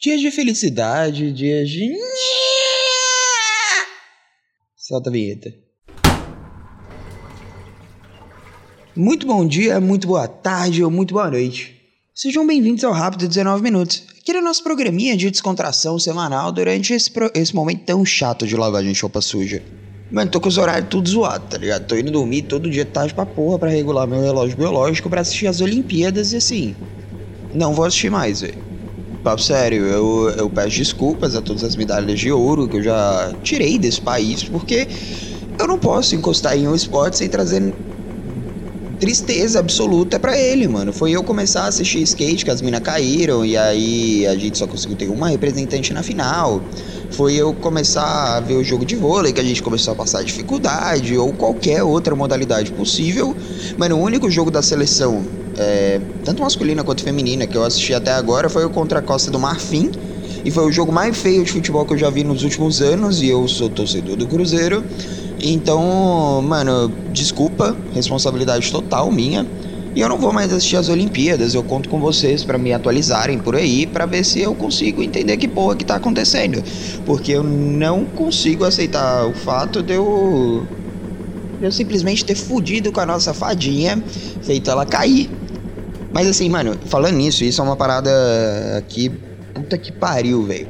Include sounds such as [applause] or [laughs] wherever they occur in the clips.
Dias de felicidade, dias de. Solta a vinheta. Muito bom dia, muito boa tarde ou muito boa noite. Sejam bem-vindos ao Rápido 19 Minutos, aquele é nosso programinha de descontração semanal durante esse, pro... esse momento tão chato de lavagem de roupa suja. Mano, tô com os horários tudo zoado, tá ligado? Tô indo dormir todo dia tarde pra porra pra regular meu relógio biológico pra assistir as Olimpíadas e assim. Não vou assistir mais, velho. Papo sério, eu, eu peço desculpas a todas as medalhas de ouro que eu já tirei desse país, porque eu não posso encostar em um esporte sem trazer tristeza absoluta para ele, mano. Foi eu começar a assistir skate, que as minas caíram, e aí a gente só conseguiu ter uma representante na final. Foi eu começar a ver o jogo de vôlei, que a gente começou a passar dificuldade, ou qualquer outra modalidade possível. Mano, o único jogo da seleção, é, tanto masculina quanto feminina, que eu assisti até agora foi o contra a Costa do Marfim. E foi o jogo mais feio de futebol que eu já vi nos últimos anos, e eu sou torcedor do Cruzeiro. Então, mano, desculpa, responsabilidade total minha. E eu não vou mais assistir as Olimpíadas. Eu conto com vocês para me atualizarem por aí, para ver se eu consigo entender que porra que tá acontecendo. Porque eu não consigo aceitar o fato de eu eu simplesmente ter fudido com a nossa fadinha, feito ela cair. Mas assim, mano, falando nisso, isso é uma parada que puta que pariu, velho.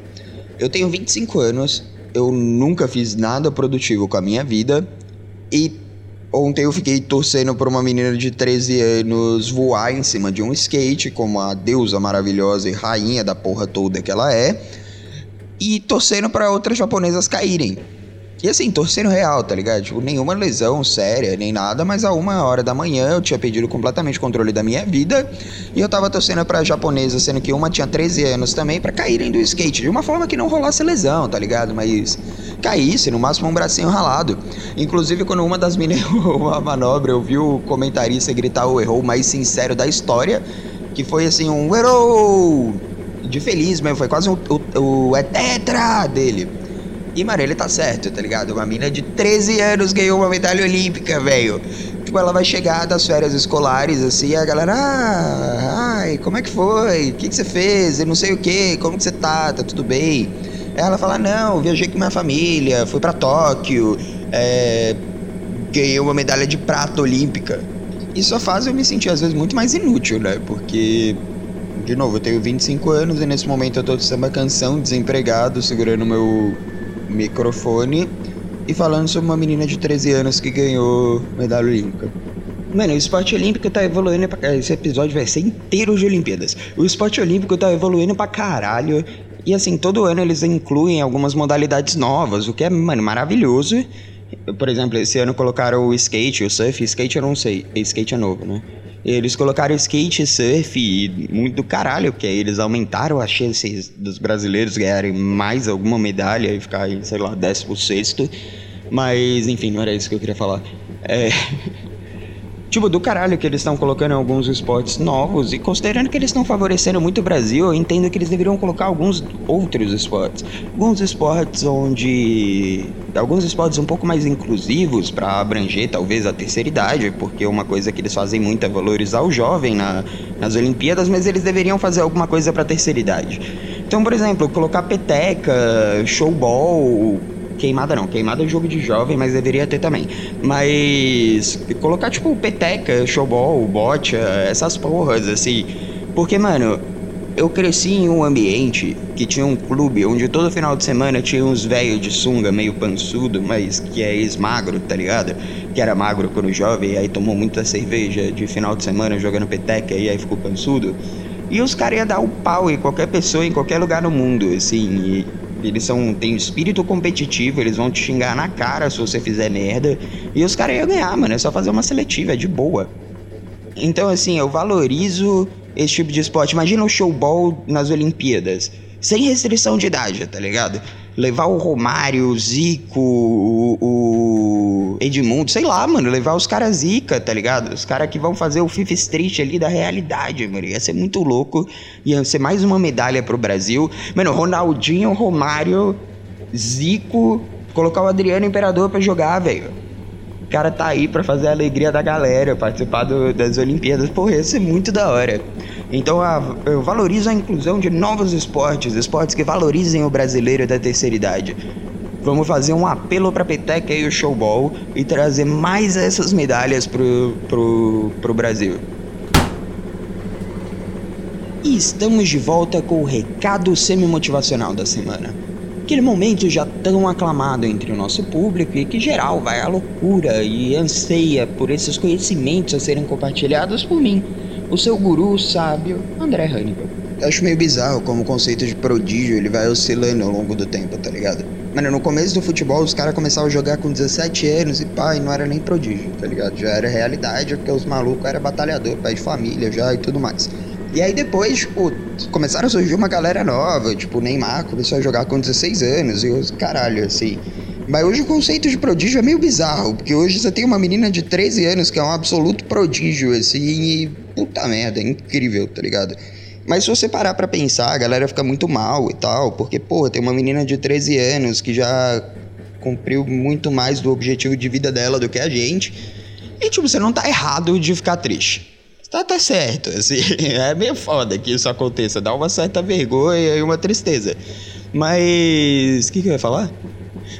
Eu tenho 25 anos, eu nunca fiz nada produtivo com a minha vida. E ontem eu fiquei torcendo por uma menina de 13 anos voar em cima de um skate, como a deusa maravilhosa e rainha da porra toda que ela é. E torcendo para outras japonesas caírem. E assim, torcendo real, tá ligado? Tipo, nenhuma lesão séria, nem nada, mas a uma hora da manhã eu tinha perdido completamente o controle da minha vida e eu tava torcendo pra japonesa, sendo que uma tinha 13 anos também, para caírem do skate, de uma forma que não rolasse lesão, tá ligado? Mas caísse, no máximo um bracinho ralado. Inclusive, quando uma das errou [laughs] uma manobra, eu vi o comentarista gritar o errou mais sincero da história, que foi assim, um errou! De feliz mesmo, foi quase o, o, o é tetra dele. E, mano, ele tá certo, tá ligado? Uma mina de 13 anos ganhou uma medalha olímpica, velho. Tipo, ela vai chegar das férias escolares, assim, a galera, ah, ai, como é que foi? O que, que você fez? Eu não sei o que, como que você tá? Tá tudo bem? Ela fala, não, viajei com minha família, fui para Tóquio, é, ganhei uma medalha de prata olímpica. Isso só faz eu me sentir, às vezes, muito mais inútil, né? Porque, de novo, eu tenho 25 anos e nesse momento eu tô de samba canção, desempregado, segurando meu microfone e falando sobre uma menina de 13 anos que ganhou medalha olímpica. Mano, o esporte olímpico tá evoluindo pra Esse episódio vai ser inteiro de Olimpíadas. O esporte olímpico tá evoluindo pra caralho. E assim, todo ano eles incluem algumas modalidades novas, o que é, mano, maravilhoso. Por exemplo, esse ano colocaram o skate, o surf. Skate eu não sei, skate é novo, né? Eles colocaram skate, surf e muito do caralho, porque eles aumentaram as chances dos brasileiros ganharem mais alguma medalha e ficarem, sei lá, 16. Mas, enfim, não era isso que eu queria falar. É. Tipo, do caralho que eles estão colocando alguns esportes novos e considerando que eles estão favorecendo muito o Brasil, eu entendo que eles deveriam colocar alguns outros esportes. Alguns esportes onde. Alguns esportes um pouco mais inclusivos para abranger talvez a terceira idade, porque uma coisa que eles fazem muito é valorizar o jovem na, nas Olimpíadas, mas eles deveriam fazer alguma coisa para a terceira idade. Então, por exemplo, colocar peteca, showball Queimada não, queimada é jogo de jovem, mas deveria ter também. Mas colocar tipo peteca, showball, bocha, essas porras assim. Porque, mano, eu cresci em um ambiente que tinha um clube onde todo final de semana tinha uns velhos de sunga meio pançudo, mas que é ex-magro, tá ligado? Que era magro quando jovem, e aí tomou muita cerveja de final de semana jogando peteca e aí ficou pançudo. E os caras iam dar o pau em qualquer pessoa, em qualquer lugar no mundo, assim. E eles são, têm espírito competitivo, eles vão te xingar na cara se você fizer merda. E os caras iam ganhar, mano. É só fazer uma seletiva, é de boa. Então, assim, eu valorizo esse tipo de esporte. Imagina o showball nas Olimpíadas. Sem restrição de idade, tá ligado? Levar o Romário, o Zico, o, o Edmundo, sei lá, mano. Levar os caras zica, tá ligado? Os caras que vão fazer o Fifth Street ali da realidade, mano. Ia ser muito louco. Ia ser mais uma medalha pro Brasil. Mano, Ronaldinho, Romário, Zico. Colocar o Adriano Imperador pra jogar, velho. O cara tá aí pra fazer a alegria da galera, participar do, das Olimpíadas. Porra, ia ser muito da hora. Então eu valorizo a inclusão de novos esportes, esportes que valorizem o brasileiro da terceira idade. Vamos fazer um apelo para a peteca e o showball e trazer mais essas medalhas pro, pro, pro Brasil. E estamos de volta com o recado semi-motivacional da semana. Aquele momento já tão aclamado entre o nosso público e que geral vai à loucura e anseia por esses conhecimentos a serem compartilhados por mim, o seu guru sábio André Hannibal. Eu acho meio bizarro como o conceito de prodígio ele vai oscilando ao longo do tempo, tá ligado? Mano, no começo do futebol os caras começavam a jogar com 17 anos e pai, não era nem prodígio, tá ligado? Já era realidade, porque os malucos eram batalhador, pai de família já e tudo mais. E aí depois, tipo, começaram a surgir uma galera nova, tipo, o Neymar começou a jogar com 16 anos e os caralho, assim. Mas hoje o conceito de prodígio é meio bizarro, porque hoje você tem uma menina de 13 anos que é um absoluto prodígio, assim, e puta merda, é incrível, tá ligado? Mas se você parar pra pensar, a galera fica muito mal e tal, porque, pô, tem uma menina de 13 anos que já cumpriu muito mais do objetivo de vida dela do que a gente. E, tipo, você não tá errado de ficar triste. Tá, tá certo, assim, [laughs] é meio foda que isso aconteça, dá uma certa vergonha e uma tristeza. Mas. O que, que eu ia falar?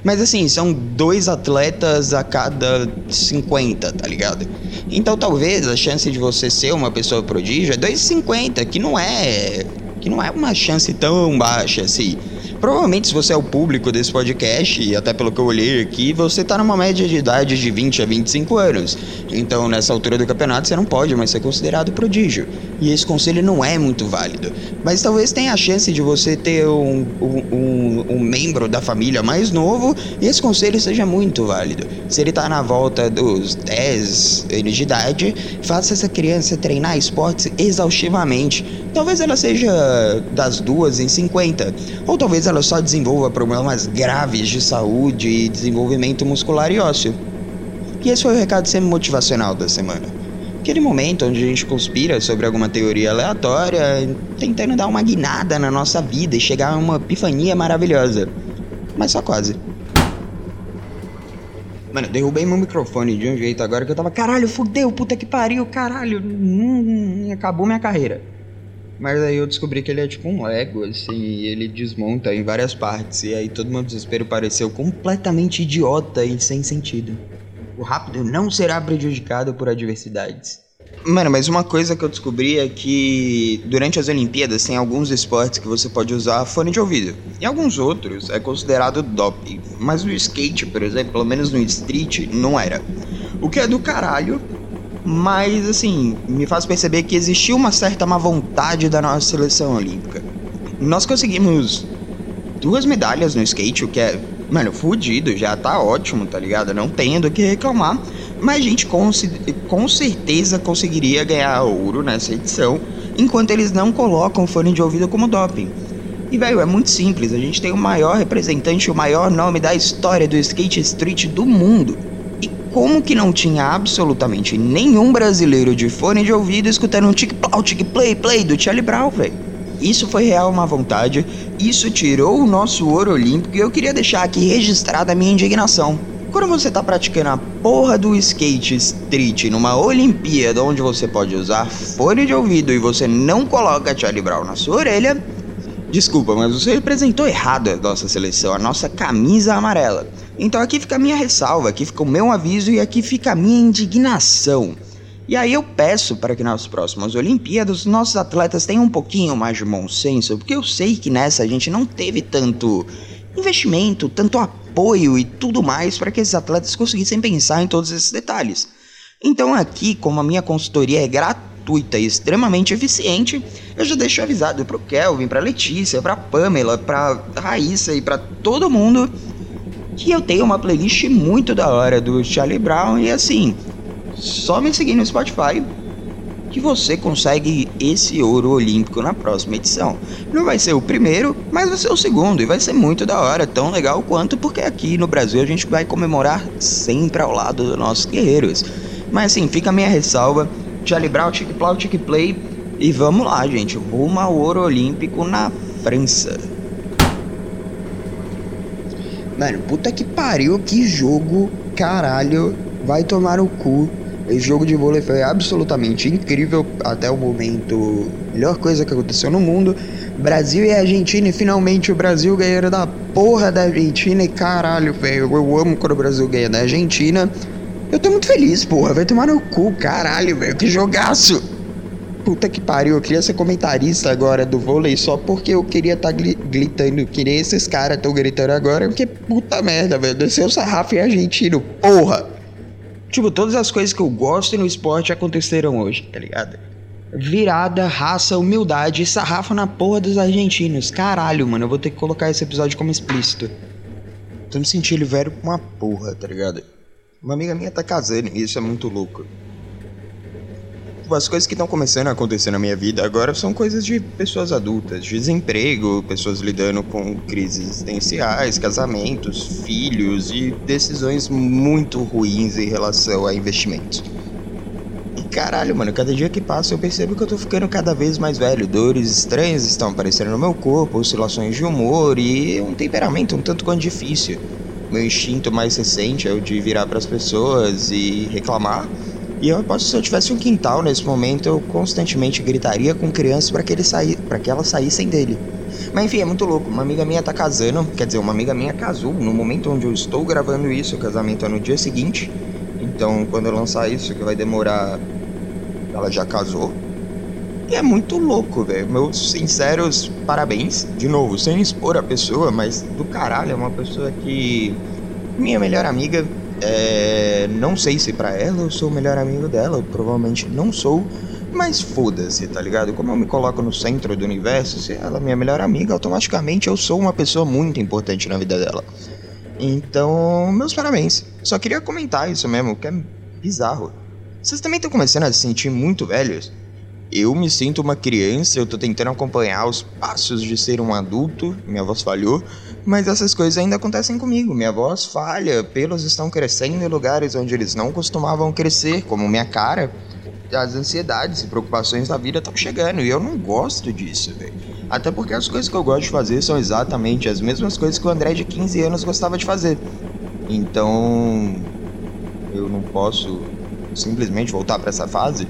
Mas assim, são dois atletas a cada 50, tá ligado? Então talvez a chance de você ser uma pessoa prodígio é 2,50, que não é. que não é uma chance tão baixa assim. Provavelmente, se você é o público desse podcast, e até pelo que eu olhei aqui, você tá numa média de idade de 20 a 25 anos. Então, nessa altura do campeonato, você não pode mais ser considerado prodígio. E esse conselho não é muito válido. Mas talvez tenha a chance de você ter um, um, um membro da família mais novo e esse conselho seja muito válido. Se ele tá na volta dos 10 anos de idade, faça essa criança treinar esportes exaustivamente. Talvez ela seja das duas em 50, ou talvez ela só desenvolva problemas graves de saúde e desenvolvimento muscular e ósseo. E esse foi o recado semi-motivacional da semana. Aquele momento onde a gente conspira sobre alguma teoria aleatória, tentando dar uma guinada na nossa vida e chegar a uma epifania maravilhosa. Mas só quase. Mano, derrubei meu microfone de um jeito agora que eu tava, caralho, fudeu, puta que pariu, caralho, hum, acabou minha carreira. Mas aí eu descobri que ele é tipo um Lego, assim, e ele desmonta em várias partes. E aí todo meu desespero pareceu completamente idiota e sem sentido. O rápido não será prejudicado por adversidades. Mano, mas uma coisa que eu descobri é que durante as Olimpíadas tem alguns esportes que você pode usar fone de ouvido. E alguns outros é considerado doping. Mas no skate, por exemplo, pelo menos no street, não era. O que é do caralho, mas assim, me faz perceber que existiu uma certa má vontade da nossa seleção olímpica. Nós conseguimos duas medalhas no skate, o que é, mano, fudido, já tá ótimo, tá ligado? Não tenho do que reclamar, mas a gente com, com certeza conseguiria ganhar ouro nessa edição, enquanto eles não colocam fone de ouvido como doping. E, velho, é muito simples. A gente tem o maior representante, o maior nome da história do skate street do mundo como que não tinha absolutamente nenhum brasileiro de fone de ouvido escutando um tic-plau, tic-play, play do Charlie Brown, velho? Isso foi real uma vontade, isso tirou o nosso ouro olímpico e eu queria deixar aqui registrada a minha indignação. Quando você tá praticando a porra do skate street numa Olimpíada onde você pode usar fone de ouvido e você não coloca Charlie Brown na sua orelha, desculpa, mas você representou errado a nossa seleção, a nossa camisa amarela. Então aqui fica a minha ressalva, aqui fica o meu aviso e aqui fica a minha indignação. E aí eu peço para que nas próximas Olimpíadas nossos atletas tenham um pouquinho mais de bom senso, porque eu sei que nessa a gente não teve tanto investimento, tanto apoio e tudo mais para que esses atletas conseguissem pensar em todos esses detalhes. Então aqui, como a minha consultoria é gratuita e extremamente eficiente, eu já deixo avisado pro Kelvin, pra Letícia, pra Pamela, pra Raíssa e pra todo mundo que eu tenho uma playlist muito da hora do Charlie Brown e assim, só me seguir no Spotify que você consegue esse ouro olímpico na próxima edição. Não vai ser o primeiro, mas vai ser o segundo e vai ser muito da hora, tão legal quanto porque aqui no Brasil a gente vai comemorar sempre ao lado dos nossos guerreiros. Mas assim, fica a minha ressalva, Charlie Brown, Tic Plau, Tic Play e vamos lá, gente, rumo ao ouro olímpico na França. Mano, puta que pariu, que jogo, caralho, vai tomar o cu. Esse jogo de vôlei foi absolutamente incrível até o momento melhor coisa que aconteceu no mundo. Brasil e Argentina, e finalmente o Brasil ganhando da porra da Argentina. E caralho, velho, eu amo quando o Brasil ganha da Argentina. Eu tô muito feliz, porra. Vai tomar no cu, caralho, velho. Que jogaço! Puta que pariu, eu queria ser comentarista agora do vôlei só porque eu queria estar tá gritando que nem esses caras estão gritando agora. Porque puta merda, velho. Desceu o sarrafo em argentino, porra! Tipo, todas as coisas que eu gosto no esporte aconteceram hoje, tá ligado? Virada, raça, humildade e sarrafo na porra dos argentinos. Caralho, mano, eu vou ter que colocar esse episódio como explícito. Tô me sentindo velho com uma porra, tá ligado? Uma amiga minha tá casando e isso é muito louco. Tipo, as coisas que estão começando a acontecer na minha vida agora são coisas de pessoas adultas, de desemprego, pessoas lidando com crises existenciais, casamentos, filhos e decisões muito ruins em relação a investimentos. E caralho, mano, cada dia que passa eu percebo que eu tô ficando cada vez mais velho. Dores estranhas estão aparecendo no meu corpo, oscilações de humor e um temperamento um tanto quanto difícil meu instinto mais recente é o de virar para as pessoas e reclamar. E eu aposto que se eu tivesse um quintal nesse momento, eu constantemente gritaria com crianças para que, ele saí, que elas saíssem dele. Mas enfim, é muito louco. Uma amiga minha tá casando, quer dizer, uma amiga minha casou no momento onde eu estou gravando isso. O casamento é no dia seguinte. Então, quando eu lançar isso, que vai demorar, ela já casou. E é muito louco, velho. Meus sinceros parabéns. De novo, sem expor a pessoa, mas do caralho, é uma pessoa que. Minha melhor amiga. É... Não sei se para ela eu sou o melhor amigo dela, provavelmente não sou. Mas foda-se, tá ligado? Como eu me coloco no centro do universo, se ela é minha melhor amiga, automaticamente eu sou uma pessoa muito importante na vida dela. Então, meus parabéns. Só queria comentar isso mesmo, que é bizarro. Vocês também estão começando a se sentir muito velhos? Eu me sinto uma criança, eu tô tentando acompanhar os passos de ser um adulto, minha voz falhou, mas essas coisas ainda acontecem comigo. Minha voz falha, pelos estão crescendo em lugares onde eles não costumavam crescer, como minha cara. As ansiedades e preocupações da vida estão chegando e eu não gosto disso, velho. Até porque as coisas que eu gosto de fazer são exatamente as mesmas coisas que o André de 15 anos gostava de fazer. Então, eu não posso simplesmente voltar para essa fase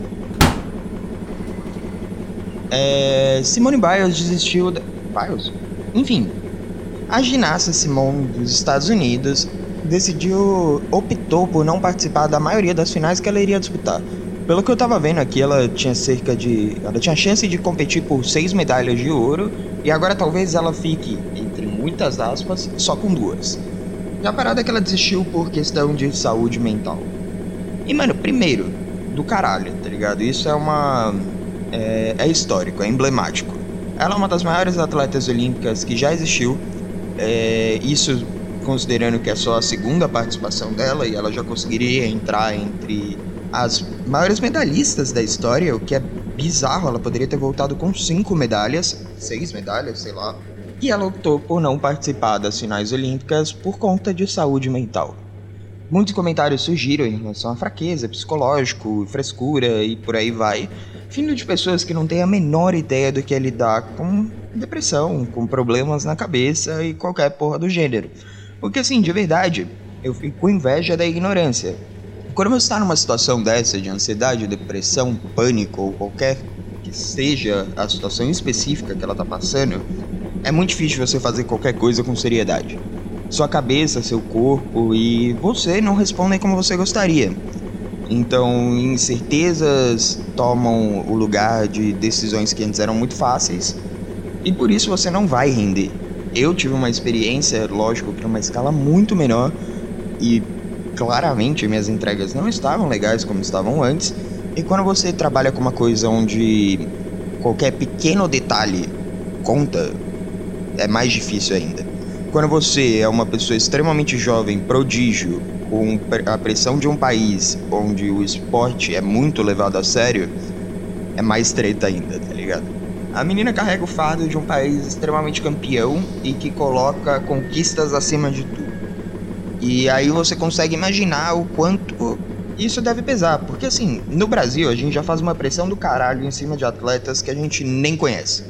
é, Simone Biles desistiu. Da... Biles? Enfim, a ginasta Simone dos Estados Unidos decidiu, optou por não participar da maioria das finais que ela iria disputar. Pelo que eu tava vendo aqui, ela tinha cerca de. Ela tinha chance de competir por seis medalhas de ouro. E agora talvez ela fique, entre muitas aspas, só com duas. E a parada é que ela desistiu por questão de saúde mental. E, mano, primeiro, do caralho, tá ligado? Isso é uma é, é histórico, é emblemático. Ela é uma das maiores atletas olímpicas que já existiu. É, isso considerando que é só a segunda participação dela e ela já conseguiria entrar entre as maiores medalhistas da história, o que é bizarro. Ela poderia ter voltado com cinco medalhas, seis medalhas, sei lá. E ela optou por não participar das finais olímpicas por conta de saúde mental. Muitos comentários surgiram em relação à fraqueza, psicológico, frescura e por aí vai, vindo de pessoas que não têm a menor ideia do que é lidar com depressão, com problemas na cabeça e qualquer porra do gênero. Porque assim, de verdade, eu fico com inveja da ignorância. Quando você está numa situação dessa de ansiedade, depressão, pânico ou qualquer que seja a situação específica que ela está passando, é muito difícil você fazer qualquer coisa com seriedade sua cabeça, seu corpo e você não respondem como você gostaria. Então, incertezas tomam o lugar de decisões que antes eram muito fáceis e por isso você não vai render. Eu tive uma experiência, lógico, para uma escala muito menor e claramente minhas entregas não estavam legais como estavam antes. E quando você trabalha com uma coisa onde qualquer pequeno detalhe conta, é mais difícil ainda. Quando você é uma pessoa extremamente jovem, prodígio, com a pressão de um país onde o esporte é muito levado a sério, é mais treta ainda, tá ligado? A menina carrega o fardo de um país extremamente campeão e que coloca conquistas acima de tudo. E aí você consegue imaginar o quanto isso deve pesar, porque assim, no Brasil a gente já faz uma pressão do caralho em cima de atletas que a gente nem conhece.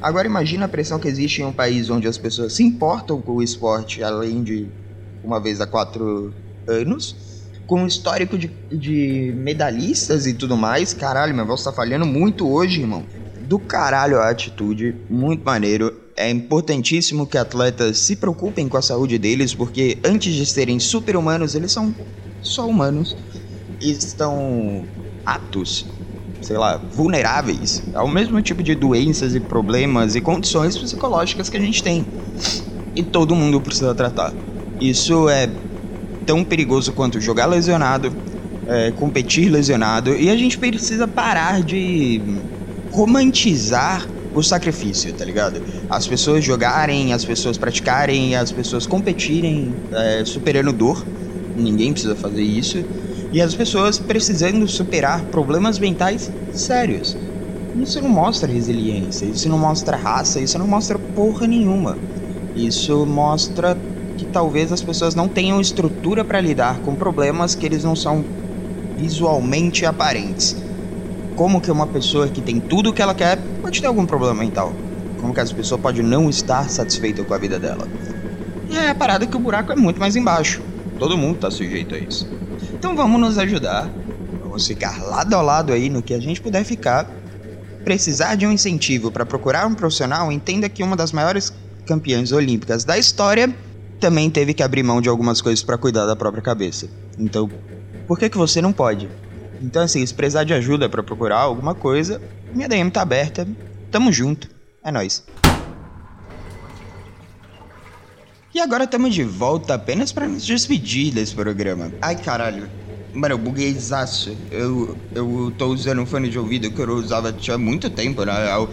Agora imagina a pressão que existe em um país onde as pessoas se importam com o esporte, além de uma vez a quatro anos, com histórico de, de medalhistas e tudo mais. Caralho, minha voz tá falhando muito hoje, irmão. do caralho a atitude, muito maneiro. É importantíssimo que atletas se preocupem com a saúde deles, porque antes de serem super-humanos, eles são só humanos e estão aptos, sei lá, vulneráveis ao mesmo tipo de doenças e problemas e condições psicológicas que a gente tem. E todo mundo precisa tratar. Isso é tão perigoso quanto jogar lesionado, é, competir lesionado, e a gente precisa parar de romantizar o sacrifício, tá ligado? As pessoas jogarem, as pessoas praticarem, as pessoas competirem é, superando dor. Ninguém precisa fazer isso. E as pessoas precisando superar problemas mentais sérios. Isso não mostra resiliência, isso não mostra raça, isso não mostra porra nenhuma. Isso mostra que talvez as pessoas não tenham estrutura para lidar com problemas que eles não são visualmente aparentes. Como que uma pessoa que tem tudo o que ela quer pode ter algum problema mental? Como que essa pessoa pode não estar satisfeita com a vida dela? E é a parada que o buraco é muito mais embaixo. Todo mundo está sujeito a isso. Então vamos nos ajudar. Vamos ficar lado a lado aí no que a gente puder ficar. Precisar de um incentivo para procurar um profissional, entenda que uma das maiores campeãs olímpicas da história também teve que abrir mão de algumas coisas para cuidar da própria cabeça. Então, por que que você não pode? Então, assim, se precisar de ajuda para procurar alguma coisa, minha DM tá aberta. Tamo junto. É nóis. E agora estamos de volta apenas para nos despedir desse programa. Ai, caralho. Mano, eu buguei zaço. Eu, eu tô usando um fone de ouvido que eu usava tinha muito tempo, na real.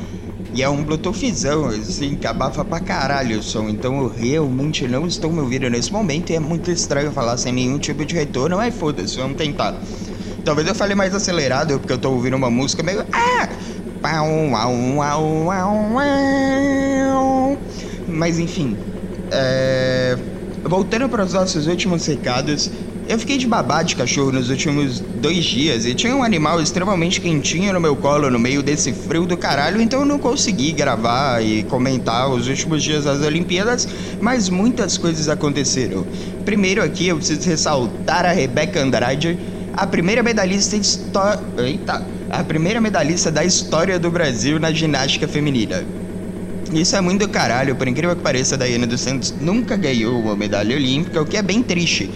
E é um Bluetoothzão, assim, que abafa pra caralho o som. Então eu realmente não estou me ouvindo nesse momento. E é muito estranho falar sem nenhum tipo de retorno. Mas foda-se, vamos tentar. Talvez eu fale mais acelerado, porque eu tô ouvindo uma música meio. Ah! Mas enfim. É... Voltando para os nossos últimos recados, eu fiquei de babá de cachorro nos últimos dois dias e tinha um animal extremamente quentinho no meu colo no meio desse frio do caralho, então eu não consegui gravar e comentar os últimos dias das Olimpíadas, mas muitas coisas aconteceram. Primeiro aqui eu preciso ressaltar a Rebeca Andrade, a primeira medalhista. Eita, a primeira medalhista da história do Brasil na ginástica feminina. Isso é muito caralho, por incrível que pareça, a Daiane dos Santos nunca ganhou uma medalha olímpica, o que é bem triste.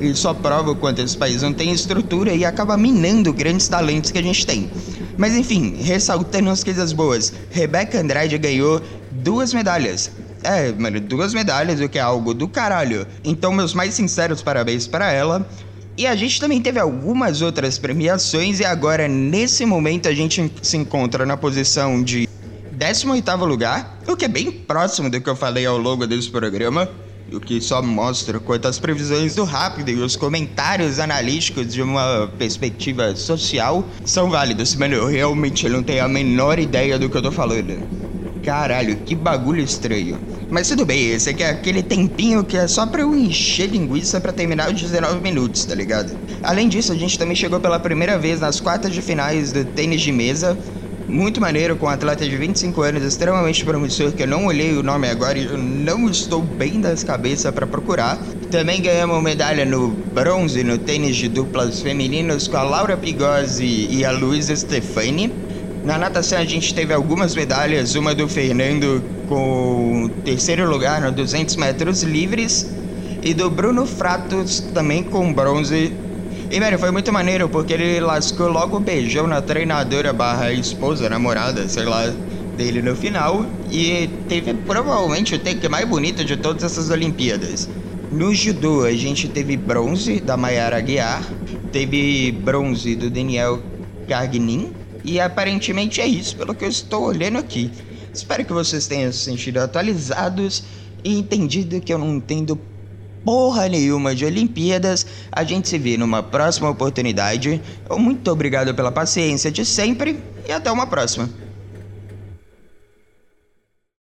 E só prova o quanto esse país não tem estrutura e acaba minando grandes talentos que a gente tem. Mas enfim, ressaltando as coisas boas, Rebeca Andrade ganhou duas medalhas. É, mano, duas medalhas, o que é algo do caralho. Então, meus mais sinceros parabéns para ela. E a gente também teve algumas outras premiações e agora, nesse momento, a gente se encontra na posição de 18º lugar, o que é bem próximo do que eu falei ao longo desse programa o que só mostra quanto as previsões do Rápido e os comentários analíticos de uma perspectiva social são válidos. Mano, eu realmente não tenho a menor ideia do que eu tô falando. Caralho, que bagulho estranho. Mas tudo bem, esse aqui é aquele tempinho que é só pra eu encher linguiça para terminar os 19 minutos, tá ligado? Além disso, a gente também chegou pela primeira vez nas quartas de finais do tênis de mesa, muito maneiro, com um atleta de 25 anos, extremamente promissor, que eu não olhei o nome agora e eu não estou bem das cabeças para procurar. Também ganhamos medalha no bronze no tênis de duplas femininos com a Laura Pigozzi e a Luísa Stefani. Na natação a gente teve algumas medalhas, uma do Fernando com terceiro lugar no 200 metros livres e do Bruno Fratos também com bronze e, velho, foi muito maneiro, porque ele lascou logo o beijão na treinadora barra esposa, namorada, sei lá, dele no final. E teve provavelmente o take mais bonito de todas essas Olimpíadas. No judô, a gente teve bronze da Mayara Aguiar, teve bronze do Daniel Gagnin, e aparentemente é isso, pelo que eu estou olhando aqui. Espero que vocês tenham se sentido atualizados e entendido que eu não entendo porra nenhuma de Olimpíadas. A gente se vê numa próxima oportunidade. Muito obrigado pela paciência de sempre e até uma próxima.